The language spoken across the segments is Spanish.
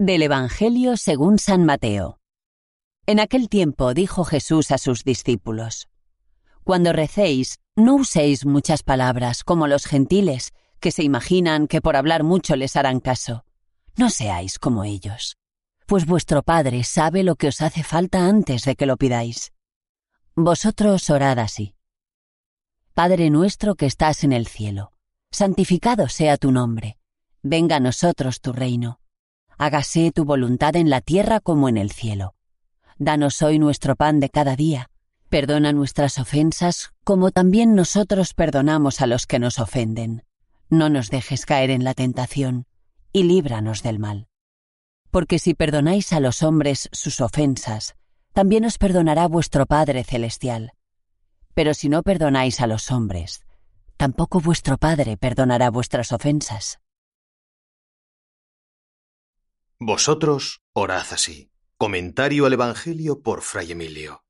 Del Evangelio según San Mateo. En aquel tiempo dijo Jesús a sus discípulos, Cuando recéis, no uséis muchas palabras como los gentiles, que se imaginan que por hablar mucho les harán caso. No seáis como ellos, pues vuestro Padre sabe lo que os hace falta antes de que lo pidáis. Vosotros orad así. Padre nuestro que estás en el cielo, santificado sea tu nombre, venga a nosotros tu reino hágase tu voluntad en la tierra como en el cielo. Danos hoy nuestro pan de cada día. Perdona nuestras ofensas como también nosotros perdonamos a los que nos ofenden. No nos dejes caer en la tentación, y líbranos del mal. Porque si perdonáis a los hombres sus ofensas, también os perdonará vuestro Padre Celestial. Pero si no perdonáis a los hombres, tampoco vuestro Padre perdonará vuestras ofensas. Vosotros orad así. Comentario al Evangelio por Fray Emilio.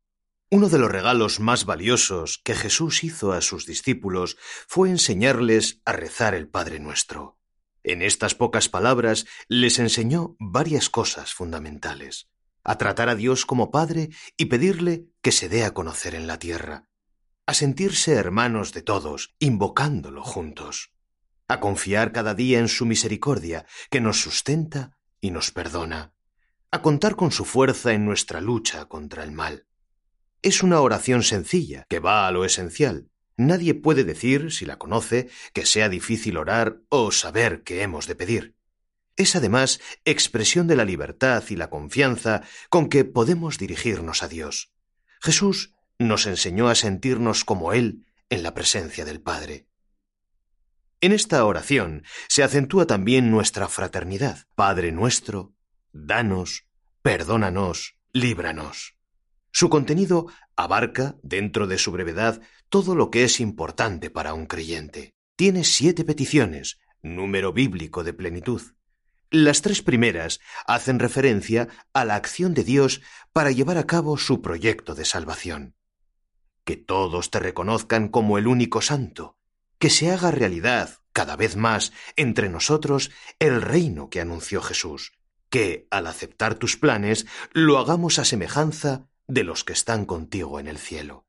Uno de los regalos más valiosos que Jesús hizo a sus discípulos fue enseñarles a rezar el Padre Nuestro. En estas pocas palabras les enseñó varias cosas fundamentales. A tratar a Dios como Padre y pedirle que se dé a conocer en la tierra. A sentirse hermanos de todos, invocándolo juntos. A confiar cada día en su misericordia, que nos sustenta y nos perdona, a contar con su fuerza en nuestra lucha contra el mal. Es una oración sencilla, que va a lo esencial. Nadie puede decir, si la conoce, que sea difícil orar o saber qué hemos de pedir. Es además expresión de la libertad y la confianza con que podemos dirigirnos a Dios. Jesús nos enseñó a sentirnos como Él en la presencia del Padre. En esta oración se acentúa también nuestra fraternidad. Padre nuestro, danos, perdónanos, líbranos. Su contenido abarca, dentro de su brevedad, todo lo que es importante para un creyente. Tiene siete peticiones, número bíblico de plenitud. Las tres primeras hacen referencia a la acción de Dios para llevar a cabo su proyecto de salvación. Que todos te reconozcan como el único santo, que se haga realidad cada vez más entre nosotros el reino que anunció Jesús, que, al aceptar tus planes, lo hagamos a semejanza de los que están contigo en el cielo.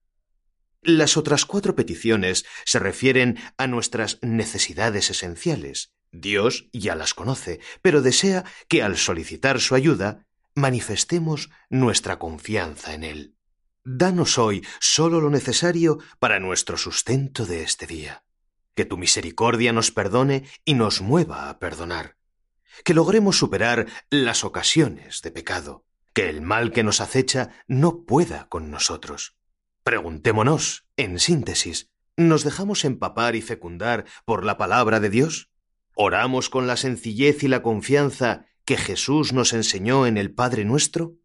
Las otras cuatro peticiones se refieren a nuestras necesidades esenciales. Dios ya las conoce, pero desea que al solicitar su ayuda manifestemos nuestra confianza en Él. Danos hoy solo lo necesario para nuestro sustento de este día que tu misericordia nos perdone y nos mueva a perdonar, que logremos superar las ocasiones de pecado, que el mal que nos acecha no pueda con nosotros. Preguntémonos, en síntesis, ¿nos dejamos empapar y fecundar por la palabra de Dios? ¿Oramos con la sencillez y la confianza que Jesús nos enseñó en el Padre nuestro?